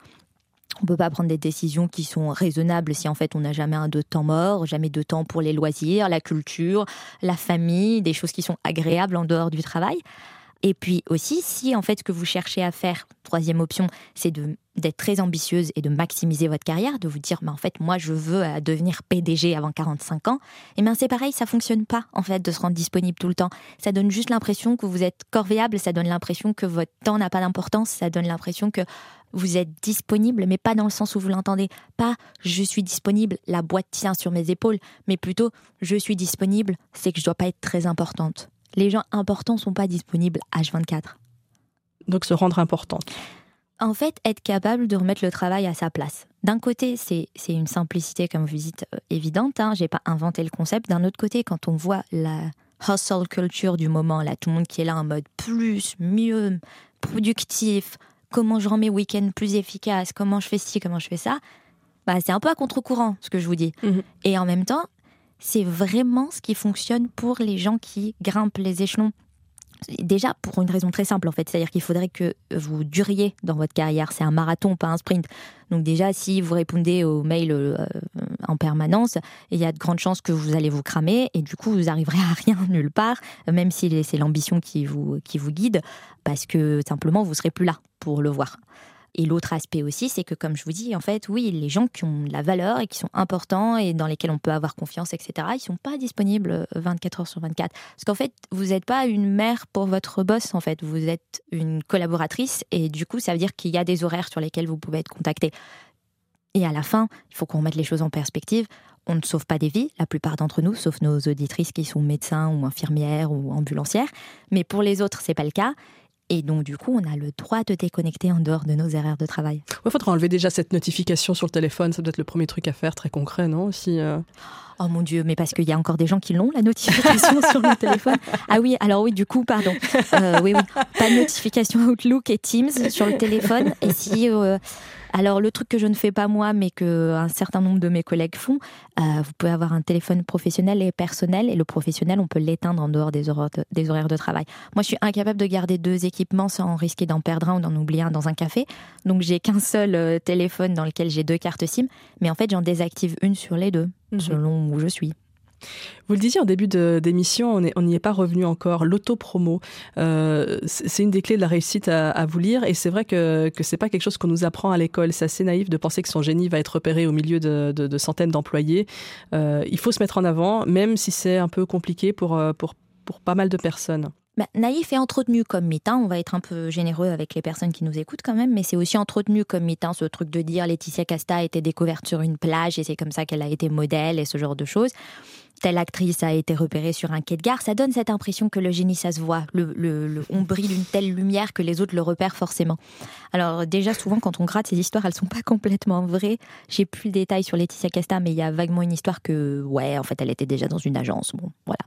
On ne peut pas prendre des décisions qui sont raisonnables si en fait on n'a jamais un de temps mort, jamais de temps pour les loisirs, la culture, la famille, des choses qui sont agréables en dehors du travail. Et puis aussi, si en fait ce que vous cherchez à faire, troisième option, c'est d'être très ambitieuse et de maximiser votre carrière, de vous dire, mais en fait, moi, je veux euh, devenir PDG avant 45 ans, et eh bien c'est pareil, ça fonctionne pas en fait de se rendre disponible tout le temps. Ça donne juste l'impression que vous êtes corvéable, ça donne l'impression que votre temps n'a pas d'importance, ça donne l'impression que vous êtes disponible, mais pas dans le sens où vous l'entendez. Pas je suis disponible, la boîte tient sur mes épaules, mais plutôt je suis disponible, c'est que je dois pas être très importante les gens importants sont pas disponibles H24. Donc se rendre important. En fait, être capable de remettre le travail à sa place. D'un côté, c'est une simplicité, comme vous dites, euh, évidente. Hein, J'ai pas inventé le concept. D'un autre côté, quand on voit la hustle culture du moment, là, tout le monde qui est là en mode plus, mieux, productif, comment je rends mes week-ends plus efficaces, comment je fais ci, comment je fais ça, bah, c'est un peu à contre-courant ce que je vous dis. Mhm. Et en même temps, c'est vraiment ce qui fonctionne pour les gens qui grimpent les échelons. Déjà, pour une raison très simple, en fait, c'est-à-dire qu'il faudrait que vous duriez dans votre carrière. C'est un marathon, pas un sprint. Donc déjà, si vous répondez aux mails euh, en permanence, il y a de grandes chances que vous allez vous cramer et du coup, vous arriverez à rien nulle part, même si c'est l'ambition qui vous, qui vous guide, parce que simplement, vous serez plus là pour le voir. Et l'autre aspect aussi, c'est que, comme je vous dis, en fait, oui, les gens qui ont de la valeur et qui sont importants et dans lesquels on peut avoir confiance, etc., ils sont pas disponibles 24 euh, heures sur 24. Parce qu'en fait, vous n'êtes pas une mère pour votre boss, en fait. Vous êtes une collaboratrice et du coup, ça veut dire qu'il y a des horaires sur lesquels vous pouvez être contacté. Et à la fin, il faut qu'on mette les choses en perspective. On ne sauve pas des vies, la plupart d'entre nous, sauf nos auditrices qui sont médecins ou infirmières ou ambulancières. Mais pour les autres, c'est pas le cas. Et donc, du coup, on a le droit de déconnecter en dehors de nos erreurs de travail. Il faudra enlever déjà cette notification sur le téléphone. Ça doit être le premier truc à faire, très concret, non aussi, euh Oh mon Dieu, mais parce qu'il y a encore des gens qui l'ont, la notification sur le téléphone. Ah oui, alors oui, du coup, pardon. Euh, oui, oui. Pas de notification Outlook et Teams sur le téléphone. Et si euh, alors le truc que je ne fais pas moi, mais que un certain nombre de mes collègues font, euh, vous pouvez avoir un téléphone professionnel et personnel, et le professionnel, on peut l'éteindre en dehors des horaires, de, des horaires de travail. Moi, je suis incapable de garder deux équipements sans risquer d'en perdre un ou d'en oublier un dans un café. Donc j'ai qu'un seul euh, téléphone dans lequel j'ai deux cartes SIM, mais en fait j'en désactive une sur les deux, mhm. selon où je suis. Vous le disiez en début d'émission, on n'y est pas revenu encore. L'auto-promo, euh, c'est une des clés de la réussite à, vous lire. Et c'est vrai que, que c'est pas quelque chose qu'on nous apprend à l'école. C'est assez naïf de penser que son génie va être repéré au milieu de, centaines d'employés. Euh, il faut se mettre en avant, même si c'est un peu compliqué pour, euh, pas mal de personnes. Bah, naïf et entretenu comme mythe. Hein. On va être un peu généreux avec les personnes qui nous écoutent quand même, mais c'est aussi entretenu comme mythe, hein, ce truc de dire Laetitia Casta a été découverte sur une plage et c'est comme ça qu'elle a été modèle et ce genre de choses. Telle actrice a été repérée sur un quai de gare. Ça donne cette impression que le génie, ça se voit. Le, on brille d'une telle lumière que les autres le repèrent forcément. Alors déjà, souvent, quand on gratte ces histoires, elles sont pas complètement vraies. J'ai plus le détail sur Laetitia Casta, mais il y a vaguement une histoire que, ouais, en fait, elle était déjà dans une agence. Bon, voilà.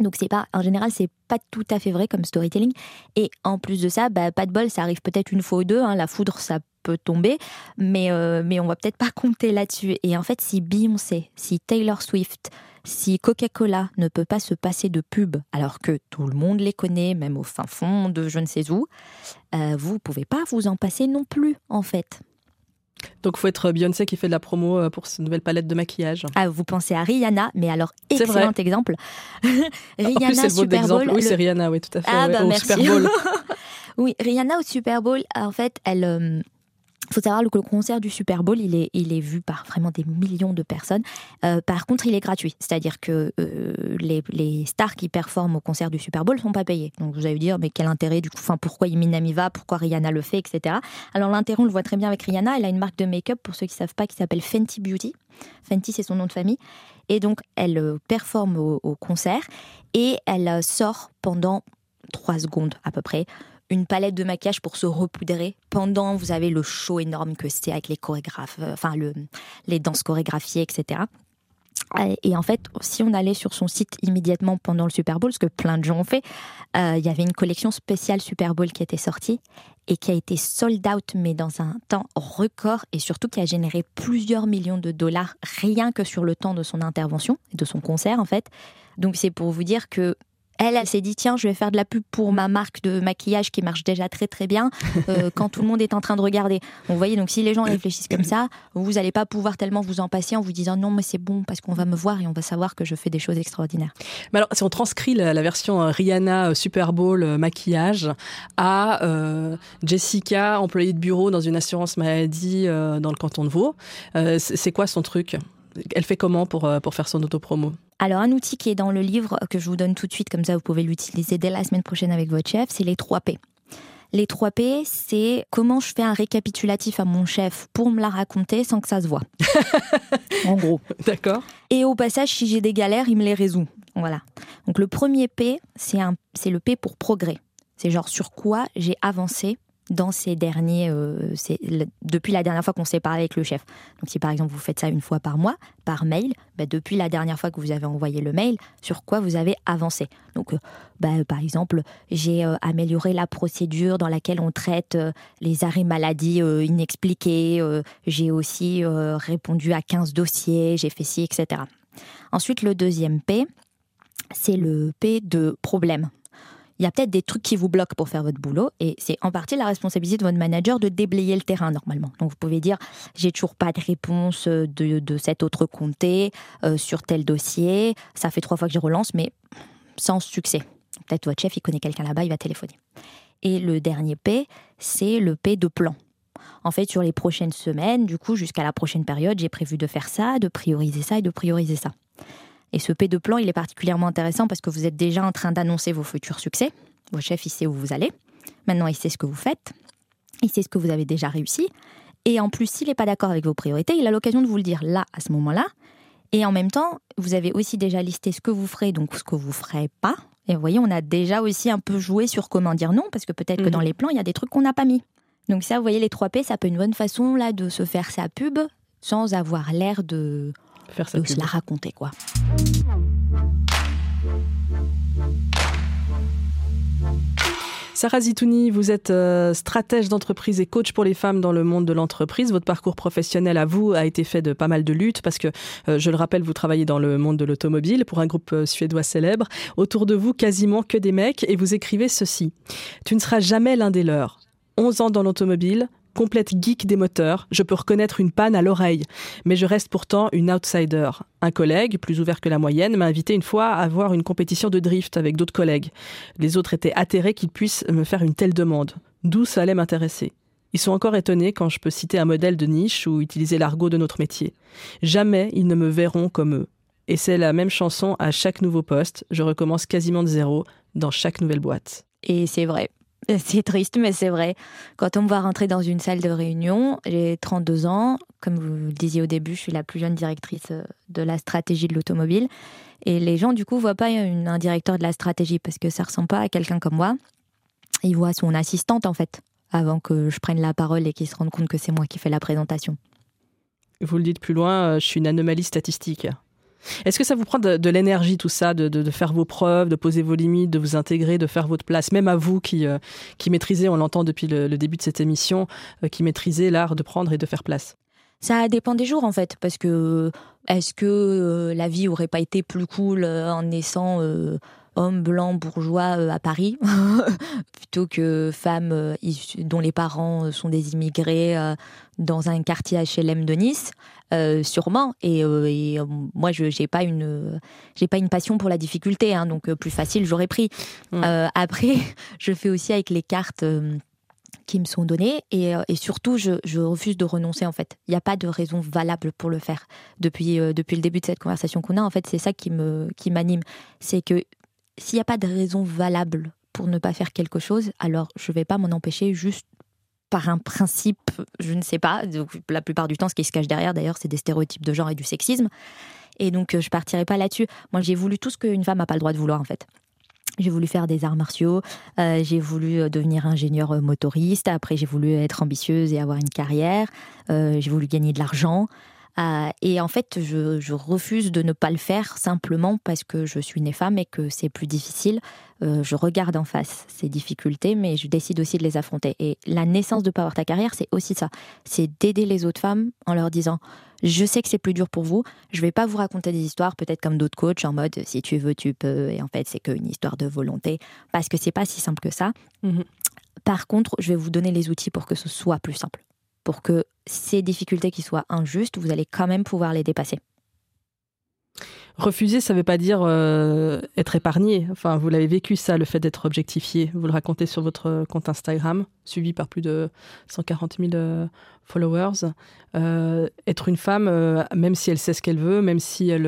Donc c'est pas, en général, c'est pas tout à fait vrai comme storytelling. Et en plus de ça, bah, pas de bol, ça arrive peut-être une fois ou deux. Hein. la foudre, ça peut tomber, mais euh, mais on va peut-être pas compter là-dessus. Et en fait, si Beyoncé, si Taylor Swift, si Coca-Cola ne peut pas se passer de pub, alors que tout le monde les connaît, même au fin fond de je ne sais où, euh, vous pouvez pas vous en passer non plus, en fait. Donc, faut être Beyoncé qui fait de la promo euh, pour cette nouvelle palette de maquillage. Ah, vous pensez à Rihanna, mais alors excellent exemple. Rihanna Super Bowl. Oui, c'est Rihanna, oui, tout à fait. Ah, bah, au Super Bowl. oui, Rihanna au Super Bowl, en fait, elle. Il faut savoir que le concert du Super Bowl, il est, il est vu par vraiment des millions de personnes. Euh, par contre, il est gratuit. C'est-à-dire que euh, les, les, stars qui performent au concert du Super Bowl ne sont pas payés. Donc vous allez dire, mais quel intérêt du coup enfin, Pourquoi Eminem y va Pourquoi Rihanna le fait Etc. Alors l'intérêt, on le voit très bien avec Rihanna. Elle a une marque de make-up, pour ceux qui ne savent pas, qui s'appelle Fenty Beauty. Fenty, c'est son nom de famille. Et donc, elle euh, performe au, au concert et elle sort pendant trois secondes à peu près une palette de maquillage pour se repoudrer pendant vous avez le show énorme que c'est avec les chorégraphes, euh, enfin le, les danses chorégraphiées, etc. Et en fait, si on allait sur son site immédiatement pendant le Super Bowl, ce que plein de gens ont fait, euh, il y avait une collection spéciale Super Bowl qui était sortie et qui a été sold out, mais dans un temps record et surtout qui a généré plusieurs millions de dollars rien que sur le temps de son intervention et de son concert en fait. Donc c'est pour vous dire que elle, elle s'est dit tiens, je vais faire de la pub pour ma marque de maquillage qui marche déjà très très bien euh, quand tout le monde est en train de regarder. vous voyez, donc si les gens réfléchissent comme ça, vous n'allez pas pouvoir tellement vous en passer en vous disant non, mais c'est bon parce qu'on va me voir et on va savoir que je fais des choses extraordinaires. Mais alors, si on transcrit la, version euh, Rihanna euh, Super Bowl maquillage à Jessica, employée de bureau dans une assurance maladie dans le canton de Vaud, c'est quoi son truc? Elle fait comment pour, pour faire son autopromo? Alors, un outil qui est dans le livre, que je vous donne tout de suite, comme ça vous pouvez l'utiliser dès la semaine prochaine avec votre chef, c'est les 3 P. Les 3 P, c'est comment je fais un récapitulatif à mon chef pour me la raconter sans que ça se voit. en gros. D'accord. Et au passage, si j'ai des galères, il me les résout. Voilà. Donc le premier P, c'est le P pour progrès. C'est genre sur quoi j'ai avancé dans ces derniers, euh, depuis la dernière fois qu'on s'est parlé avec le chef. Donc si par exemple vous faites ça une fois par mois, par mail, bah, depuis la dernière fois que vous avez envoyé le mail, sur quoi vous avez avancé. Donc euh, bah, par exemple, j'ai euh, amélioré la procédure dans laquelle on traite les arrêts maladie inexpliqués, j'ai aussi répondu à 15 dossiers, j'ai fait ci, etc. Ensuite, le deuxième P, c'est le P de problème il y a peut-être des trucs qui vous bloquent pour faire votre boulot et c'est en partie la responsabilité de votre manager de déblayer le terrain normalement. Donc vous pouvez dire j'ai toujours pas de réponse de, de cet autre comté euh, sur tel dossier, ça fait trois fois que je relance mais sans succès. Peut-être votre chef il connaît quelqu'un là-bas, il va téléphoner. Et le dernier P, c'est le P de plan. En fait, sur les prochaines semaines, du coup, jusqu'à la prochaine période, j'ai prévu de faire ça, de prioriser ça et de prioriser ça. Et ce P de plan, il est particulièrement intéressant parce que vous êtes déjà en train d'annoncer vos futurs succès. Votre chef, il sait où vous allez. Maintenant, il sait ce que vous faites. Il sait ce que vous avez déjà réussi. Et en plus, s'il n'est pas d'accord avec vos priorités, il a l'occasion de vous le dire là, à ce moment-là. Et en même temps, vous avez aussi déjà listé ce que vous ferez, donc ce que vous ferez pas. Et vous voyez, on a déjà aussi un peu joué sur comment dire non, parce que peut-être que dans mhm. les plans, il y a des trucs qu'on n'a pas mis. Donc ça, vous voyez, les 3 P, ça peut être une bonne façon là de se faire sa pub sans avoir l'air de faire ça. se la raconter, quoi. Sarah Zitouni, vous êtes euh, stratège d'entreprise et coach pour les femmes dans le monde de l'entreprise. Votre parcours professionnel à vous a été fait de pas mal de luttes parce que, euh, je le rappelle, vous travaillez dans le monde de l'automobile pour un groupe euh, suédois célèbre. Autour de vous, quasiment que des mecs et vous écrivez ceci. Tu ne seras jamais l'un des leurs. 11 ans dans l'automobile, complète geek des moteurs, je peux reconnaître une panne à l'oreille, mais je reste pourtant une outsider. Un collègue, plus ouvert que la moyenne, m'a invité une fois à voir une compétition de drift avec d'autres collègues. Les autres étaient atterrés qu'ils puissent me faire une telle demande. D'où ça allait m'intéresser. Ils sont encore étonnés quand je peux citer un modèle de niche ou utiliser l'argot de notre métier. Jamais ils ne me verront comme eux. Et c'est la même chanson à chaque nouveau poste. Je recommence quasiment de zéro dans chaque nouvelle boîte. Et c'est vrai. C'est triste, mais c'est vrai. Quand on me voit rentrer dans une salle de réunion, j'ai 32 ans. Comme vous le disiez au début, je suis la plus jeune directrice euh, de la stratégie de l'automobile. Et les gens, du coup, voient pas un directeur de la stratégie parce que ça ressemble pas à quelqu'un comme moi. Ils voient son assistante, en fait, avant que je prenne la parole et qu'ils se rendent compte que c'est moi qui fais la présentation. Vous le dites plus loin, euh, je suis une anomalie statistique. Est-ce que ça vous prend de, l'énergie tout ça, de, faire vos preuves, de poser vos limites, de vous intégrer, de faire votre place, même à vous qui, euh, qui maîtrisez, on l'entend depuis le, début de cette émission, euh, qui maîtrisez l'art de prendre et de faire place. Ça dépend des jours en fait, parce que est-ce que euh, la vie aurait pas été plus cool en naissant homme blanc bourgeois à Paris? Plutôt que femme dont les parents sont des immigrés dans un quartier HLM de Nice euh, sûrement. Et, euh, euh, moi, je n'ai pas une, j'ai pas une passion pour la difficulté, hein, donc plus facile, j'aurais pris. après, je fais aussi avec les cartes qui me sont données et, surtout je, refuse de renoncer en fait. Il n'y a pas de raison valable pour le faire. Depuis, depuis le début de cette conversation qu'on a, en fait, c'est ça qui me qui m'anime. C'est que s'il n'y a pas de raison valable pour ne pas faire quelque chose, alors je ne vais pas m'en empêcher juste par un principe, je ne sais pas. Donc, la plupart du temps, ce qui se cache derrière, d'ailleurs, c'est des stéréotypes de genre et du sexisme. Et donc, euh, je partirai pas là-dessus. Moi, j'ai voulu tout ce qu'une femme n'a pas le droit de vouloir, en fait. J'ai voulu faire des arts martiaux, euh, j'ai voulu euh, devenir ingénieur motoriste, après j'ai voulu être ambitieuse et avoir une carrière, j'ai voulu gagner de l'argent. Et en fait, je, je, refuse de ne pas le faire simplement parce que je suis née femme et que c'est plus difficile. Euh, je regarde en face ces difficultés, mais je décide aussi de les affronter. Et la naissance de Power Ta Carrière, c'est aussi ça. C'est d'aider les autres femmes en leur disant je sais que c'est plus dur pour vous. Je vais pas vous raconter des histoires, peut-être comme d'autres coachs, en mode si tu veux, tu peux. Et en fait, c'est qu'une histoire de volonté, parce que c'est pas si simple que ça. Mhm. Par contre, je vais vous donner les outils pour que ce soit plus simple, pour que ces difficultés qui soient injustes, vous allez quand même pouvoir les dépasser. Refuser, ça ne veut pas dire euh, être épargné. Enfin, vous l'avez vécu ça, le fait d'être objectifié. Vous le racontez sur votre compte Instagram, suivi par plus de 140 000 euh, followers. Euh, être une femme, même si elle sait ce qu'elle veut, même si elle,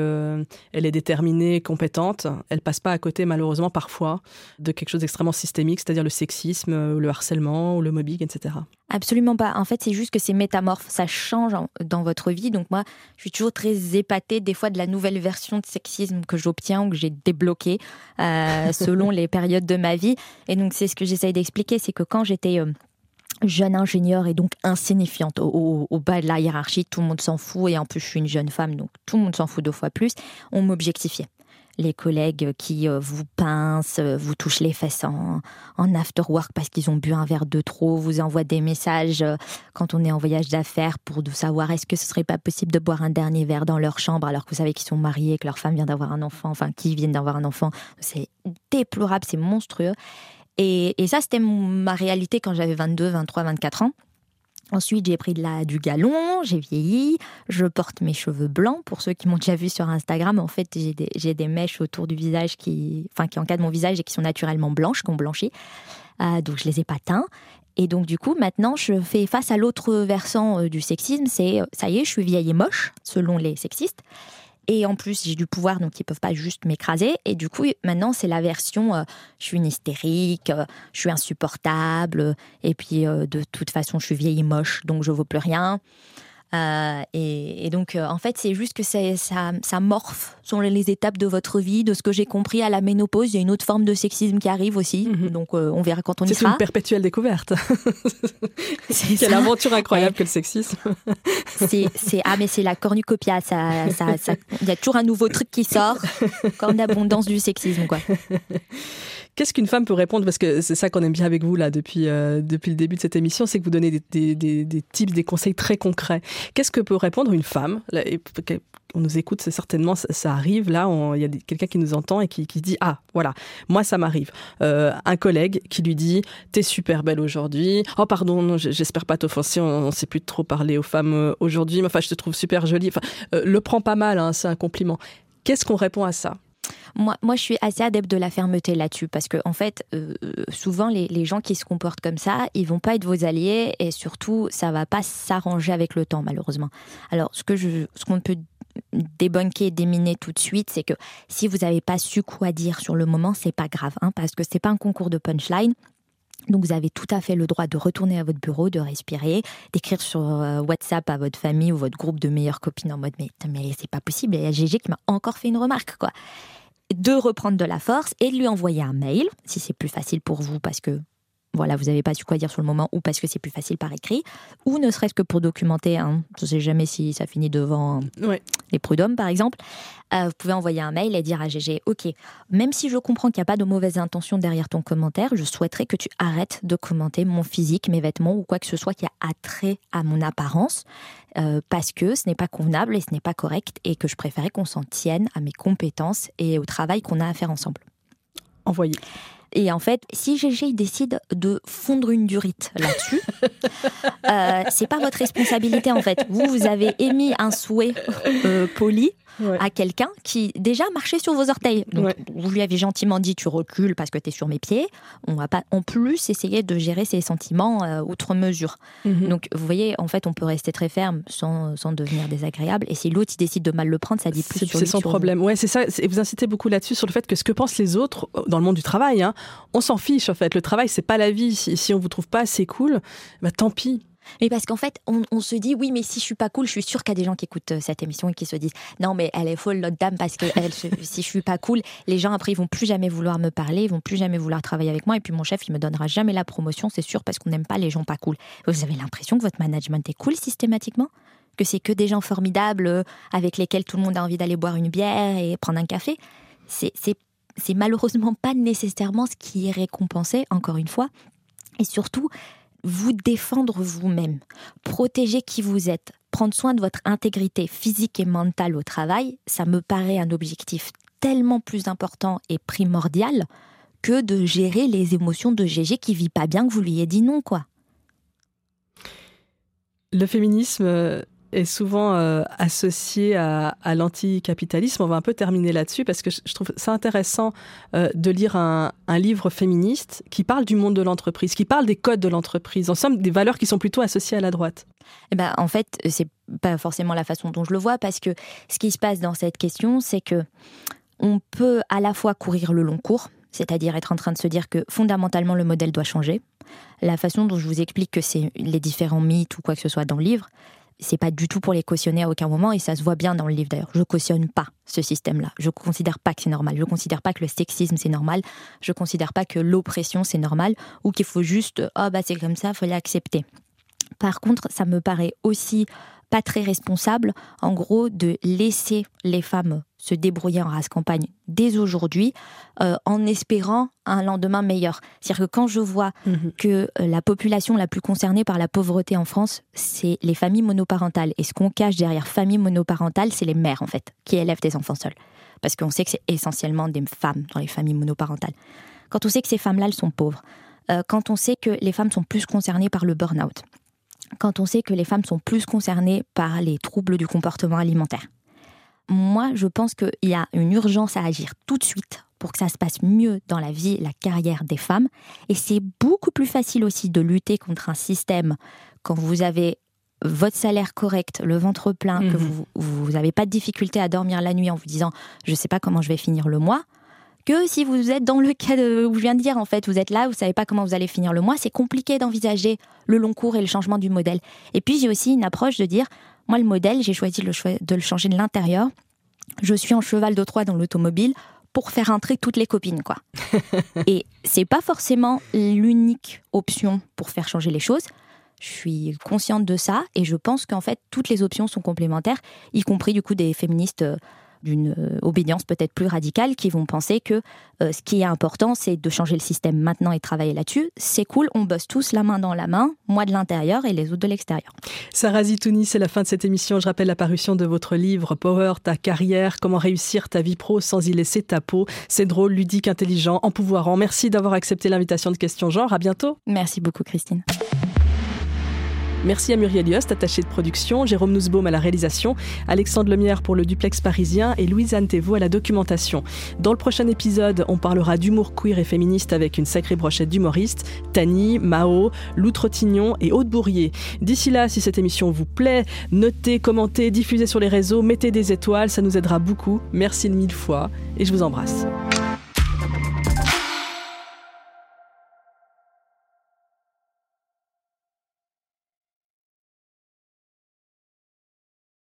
elle est déterminée, compétente, elle passe pas à côté, malheureusement, parfois, de quelque chose d'extrêmement systémique, c'est-à-dire le sexisme, le harcèlement, le mobbing, etc. Absolument pas. En fait, c'est juste que c'est métamorphe. Ça change dans votre vie. Donc moi, je suis toujours très épatée des fois de la nouvelle version de sexisme que j'obtiens ou que j'ai débloqué euh, selon les périodes de ma vie. Et donc c'est ce que j'essaye d'expliquer, c'est que quand j'étais euh, jeune ingénieure et donc insignifiante au, au, bas de la hiérarchie, tout le monde s'en fout et en plus je suis une jeune femme, donc tout le monde s'en fout deux fois plus, on m'objectifiait les collègues qui euh, vous pincent, euh, vous touchent les fesses en, en after work parce qu'ils ont bu un verre de trop, vous envoient des messages euh, quand on est en voyage d'affaires pour savoir est-ce que ce serait pas possible de boire un dernier verre dans leur chambre alors que vous savez qu'ils sont mariés, que leur femme vient d'avoir un enfant, enfin qu'ils viennent d'avoir un enfant. C'est déplorable, c'est monstrueux. Et, ça, c'était ma réalité quand j'avais 22, 23, 24 ans. Ensuite, j'ai pris de la, du galon, j'ai vieilli, je porte mes cheveux blancs. Pour ceux qui m'ont déjà vu sur Instagram, en fait, j'ai des, mèches autour du visage qui, enfin, qui encadrent mon visage et qui sont naturellement blanches, qui ont blanchi. Euh, donc, je les ai pas teints. Et donc, du coup, maintenant, je fais face à l'autre versant euh, du sexisme. C'est, ça y est, je suis vieille et moche, selon les sexistes. Et en plus, j'ai du pouvoir, donc ils peuvent pas juste m'écraser. Et du coup, maintenant, c'est la version euh, je suis une hystérique, euh, je suis insupportable, et puis euh, de toute façon, je suis vieille et moche, donc je vaux plus rien. Euh, et, donc, euh, en fait, c'est juste que ça, ça morphe sur les étapes de votre vie. De ce que j'ai compris à la ménopause, il y a une autre forme de sexisme qui arrive aussi. Mhm. Donc, euh, on verra quand on y sera. C'est une perpétuelle découverte. c'est Quelle aventure incroyable que le sexisme. c'est, ah, mais c'est la cornucopia. Ça, ça, il y a toujours un nouveau truc qui sort, comme l'abondance du sexisme, quoi. Qu'est-ce qu'une femme peut répondre Parce que c'est ça qu'on aime bien avec vous là depuis, depuis le début de cette émission, c'est que vous donnez des, des, des, des tips, des conseils très concrets. Qu'est-ce que peut répondre une femme? On nous écoute, certainement, ça, arrive, là, il y a quelqu'un qui nous entend et qui, qui dit, ah, voilà, moi ça m'arrive. Euh, un collègue qui lui dit, t'es super belle aujourd'hui, oh pardon, j'espère pas t'offenser, on ne sait plus trop parler aux femmes euh, aujourd'hui, mais enfin je te trouve super jolie, enfin, euh, le prends pas mal, hein, c'est un compliment. Qu'est-ce qu'on répond à ça? Moi, moi, je suis assez adepte de la fermeté là-dessus parce que, en fait, euh, souvent, les, gens qui se comportent comme ça, ils vont pas être vos alliés et surtout, ça va pas s'arranger avec le temps, malheureusement. Alors, ce que je, qu'on peut débunker, déminer tout de suite, c'est que si vous n'avez pas su quoi dire sur le moment, c'est pas grave, hein, parce que c'est pas un concours de punchline. Donc vous avez tout à fait le droit de retourner à votre bureau, de respirer, d'écrire sur euh, WhatsApp à votre famille ou votre groupe de meilleures copines en mode mais, mais c'est pas possible, il y a GG qui m'a encore fait une remarque quoi de reprendre de la force et de lui envoyer un mail, si c'est plus facile pour vous parce que voilà, vous n'avez pas su quoi dire sur le moment ou parce que c'est plus facile par écrit, ou ne serait-ce que pour documenter, hein, je ne sais jamais si ça finit devant les prud'hommes par exemple, euh, vous pouvez envoyer un mail et dire à GG, ok, même si je comprends qu'il n'y a pas de mauvaise intention derrière ton commentaire, je souhaiterais que tu arrêtes de commenter mon physique, mes vêtements ou quoi que ce soit qui a attrait à mon apparence, euh, parce que ce n'est pas convenable et ce n'est pas correct et que je préférais qu'on s'en tienne à mes compétences et au travail qu'on a à faire ensemble. Envoyez. Et en fait, si GG décide de fondre une durite là-dessus, euh, c'est pas votre responsabilité en fait. Vous, vous avez émis un souhait euh, poli à quelqu'un qui déjà marchait sur vos orteils. Donc, vous lui avez gentiment dit tu recules parce que tu es sur mes pieds. On va pas en plus essayer de gérer ses sentiments euh, outre mesure. Mhm. Donc, vous voyez, en fait, on peut rester très ferme sans, sans devenir désagréable. Et si l'autre il décide de mal le prendre, ça dit plus sur C'est son problème. Ouais, c'est ça. Et vous incitez beaucoup là-dessus sur le fait que ce que pensent les autres euh, dans le monde du travail, hein, on s'en fiche en fait. Le travail, c'est pas la vie. Si, si on vous trouve pas assez cool, bah tant pis. Mais parce qu'en fait, on, se dit, oui, mais si je suis pas cool, je suis sûre qu'il y a des gens qui écoutent euh, cette émission et qui se disent, non, mais elle est folle, l'autre dame, parce que si je suis pas cool, les gens après, ils vont plus jamais vouloir me parler, ils vont plus jamais vouloir travailler avec moi, et puis mon chef, il me donnera jamais la promotion, c'est sûr, parce qu'on n'aime pas les gens pas cool. Vous avez l'impression que votre management est cool systématiquement? Que c'est que des gens formidables euh, avec lesquels tout le monde a envie d'aller boire une bière et prendre un café? C'est c'est malheureusement pas nécessairement ce qui est récompensé, encore une fois. Et surtout, vous défendre vous-même, protéger qui vous êtes, prendre soin de votre intégrité physique et mentale au travail, ça me paraît un objectif tellement plus important et primordial que de gérer les émotions de GG qui vit pas bien que vous lui ayez dit non, quoi. Le féminisme euh, est souvent euh, associé à, l'anticapitalisme. On va un peu terminer là-dessus parce que je, trouve ça intéressant euh, de lire un, livre féministe qui parle du monde de l'entreprise, qui parle des codes de l'entreprise, en somme des valeurs qui sont plutôt associées à la droite. Eh ben, en fait, c'est pas forcément la façon dont je le vois parce que ce qui se passe dans cette question, c'est que on peut à la fois courir le long cours, c'est-à-dire être en train de se dire que fondamentalement le modèle doit changer. La façon dont je vous explique que c'est les différents mythes ou quoi que ce soit dans le livre, c'est pas du tout pour les cautionner à aucun moment et ça se voit bien dans le livre d'ailleurs. Je cautionne pas ce système-là. Je considère pas que c'est normal. Je considère pas que le sexisme c'est normal. Je considère pas que l'oppression c'est normal ou qu'il faut juste oh bah c'est comme ça, faut l'accepter. Par contre, ça me paraît aussi pas très responsable, en gros, de laisser les femmes se débrouiller en race campagne dès aujourd'hui, euh, en espérant un lendemain meilleur. C'est-à-dire que quand je vois mhm. que euh, la population la plus concernée par la pauvreté en France, c'est les familles monoparentales, et ce qu'on cache derrière famille monoparentale, c'est les mères, en fait, qui élèvent des enfants seuls. Parce qu'on sait que c'est essentiellement des femmes dans les familles monoparentales. Quand on sait que ces femmes-là, elles sont pauvres, euh, quand on sait que les femmes sont plus concernées par le burn-out, quand on sait que les femmes sont plus concernées par les troubles du comportement alimentaire. Moi, je pense qu'il y a une urgence à agir tout de suite pour que ça se passe mieux dans la vie, la carrière des femmes. Et c'est beaucoup plus facile aussi de lutter contre un système quand vous avez votre salaire correct, le ventre plein, que mhm. vous n'avez pas de difficulté à dormir la nuit en vous disant je ne sais pas comment je vais finir le mois, que si vous êtes dans le cas où je viens de dire, en fait, vous êtes là, vous savez pas comment vous allez finir le mois, c'est compliqué d'envisager le long cours et le changement du modèle. Et puis j'ai aussi une approche de dire, moi le modèle, j'ai choisi de le changer de l'intérieur. Je suis en cheval de Troie dans l'automobile pour faire entrer toutes les copines, quoi. et c'est pas forcément l'unique option pour faire changer les choses. Je suis consciente de ça et je pense qu'en fait toutes les options sont complémentaires, y compris du coup des féministes euh, d'une euh, obédience peut-être plus radicale qui vont penser que euh, ce qui est important, c'est de changer le système maintenant et travailler là-dessus. C'est cool, on bosse tous la main dans la main, moi de l'intérieur et les autres de l'extérieur. Sarah Zitouni, c'est la fin de cette émission. Je rappelle la parution de votre livre Power, ta carrière, comment réussir ta vie pro sans y laisser ta peau. C'est drôle, ludique, intelligent, empouvoirant. Merci d'avoir accepté l'invitation de Question Genre. À bientôt. Merci beaucoup, Christine. Merci à Muriel Yost, attachée de production, Jérôme Nussbaum à la réalisation, Alexandre Lemierre pour le duplex parisien et Louise-Anne Thévaux à la documentation. Dans le prochain épisode, on parlera d'humour queer et féministe avec une sacrée brochette d'humoristes, Tani, Mao, Lou Trottignon et Aude Bourrier. D'ici là, si cette émission vous plaît, notez, commentez, diffusez sur les réseaux, mettez des étoiles, ça nous aidera beaucoup. Merci mille fois et je vous embrasse.